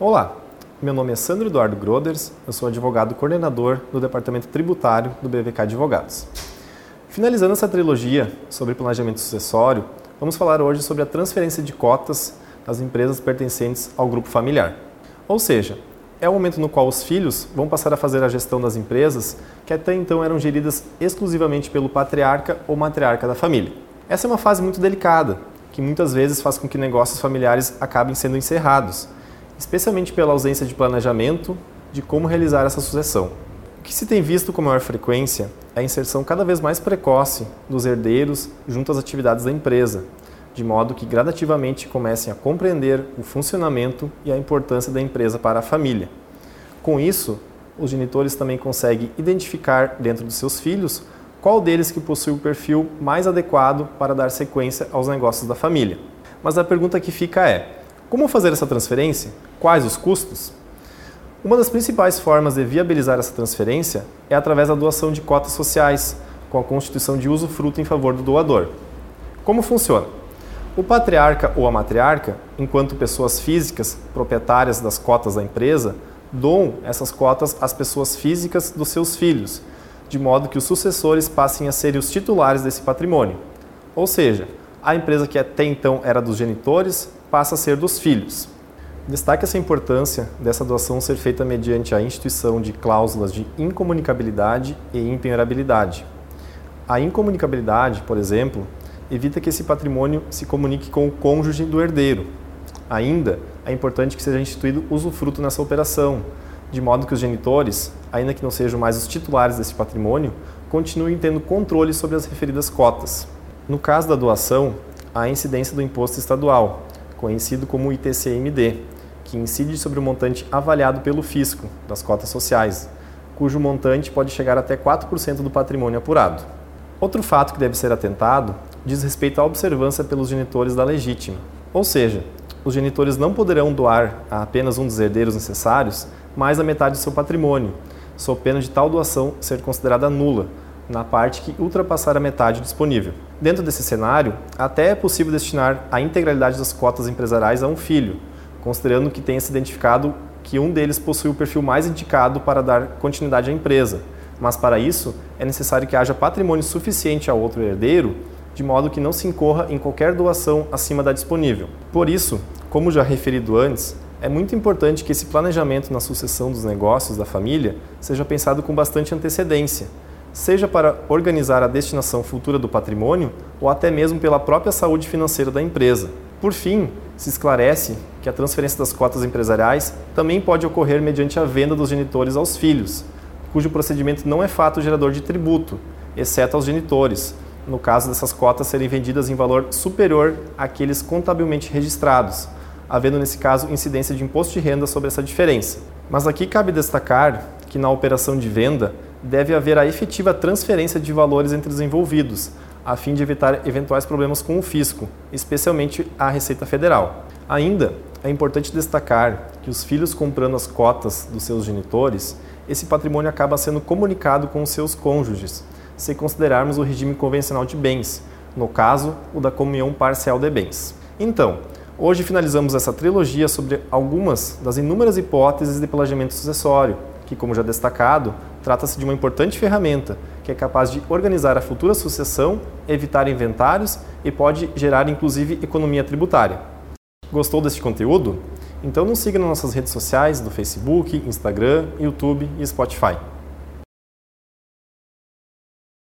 Olá, meu nome é Sandro Eduardo Groders, eu sou advogado coordenador do Departamento Tributário do BVK Advogados. Finalizando essa trilogia sobre planejamento sucessório, vamos falar hoje sobre a transferência de cotas das empresas pertencentes ao grupo familiar. Ou seja, é o momento no qual os filhos vão passar a fazer a gestão das empresas que até então eram geridas exclusivamente pelo patriarca ou matriarca da família. Essa é uma fase muito delicada, que muitas vezes faz com que negócios familiares acabem sendo encerrados, especialmente pela ausência de planejamento de como realizar essa sucessão. O que se tem visto com maior frequência é a inserção cada vez mais precoce dos herdeiros junto às atividades da empresa, de modo que gradativamente comecem a compreender o funcionamento e a importância da empresa para a família. Com isso, os genitores também conseguem identificar dentro dos seus filhos qual deles que possui o perfil mais adequado para dar sequência aos negócios da família. Mas a pergunta que fica é: como fazer essa transferência? Quais os custos? Uma das principais formas de viabilizar essa transferência é através da doação de cotas sociais, com a constituição de usufruto em favor do doador. Como funciona? O patriarca ou a matriarca, enquanto pessoas físicas proprietárias das cotas da empresa, doam essas cotas às pessoas físicas dos seus filhos, de modo que os sucessores passem a serem os titulares desse patrimônio. Ou seja, a empresa que até então era dos genitores passa a ser dos filhos. Destaque essa importância dessa doação ser feita mediante a instituição de cláusulas de incomunicabilidade e impenhorabilidade. A incomunicabilidade, por exemplo, evita que esse patrimônio se comunique com o cônjuge do herdeiro. Ainda é importante que seja instituído usufruto nessa operação, de modo que os genitores, ainda que não sejam mais os titulares desse patrimônio, continuem tendo controle sobre as referidas cotas. No caso da doação, há a incidência do imposto estadual, conhecido como ITCMD, que incide sobre o montante avaliado pelo fisco das cotas sociais, cujo montante pode chegar até 4% do patrimônio apurado. Outro fato que deve ser atentado diz respeito à observância pelos genitores da legítima. Ou seja, os genitores não poderão doar a apenas um dos herdeiros necessários mais da metade do seu patrimônio, sob pena de tal doação ser considerada nula, na parte que ultrapassar a metade disponível. Dentro desse cenário, até é possível destinar a integralidade das cotas empresariais a um filho, considerando que tenha se identificado que um deles possui o perfil mais indicado para dar continuidade à empresa. Mas para isso, é necessário que haja patrimônio suficiente ao outro herdeiro de modo que não se incorra em qualquer doação acima da disponível. Por isso, como já referido antes, é muito importante que esse planejamento na sucessão dos negócios da família seja pensado com bastante antecedência, seja para organizar a destinação futura do patrimônio ou até mesmo pela própria saúde financeira da empresa. Por fim, se esclarece que a transferência das cotas empresariais também pode ocorrer mediante a venda dos genitores aos filhos, cujo procedimento não é fato gerador de tributo, exceto aos genitores, no caso dessas cotas serem vendidas em valor superior àqueles contabilmente registrados, havendo nesse caso incidência de imposto de renda sobre essa diferença. Mas aqui cabe destacar que na operação de venda deve haver a efetiva transferência de valores entre os envolvidos, a fim de evitar eventuais problemas com o fisco, especialmente a Receita Federal. Ainda é importante destacar que os filhos comprando as cotas dos seus genitores, esse patrimônio acaba sendo comunicado com os seus cônjuges, se considerarmos o regime convencional de bens, no caso, o da comunhão parcial de bens. Então, hoje finalizamos essa trilogia sobre algumas das inúmeras hipóteses de planejamento sucessório, que, como já destacado, trata-se de uma importante ferramenta que é capaz de organizar a futura sucessão, evitar inventários e pode gerar inclusive economia tributária. Gostou deste conteúdo? Então nos siga nas nossas redes sociais do Facebook, Instagram, YouTube e Spotify.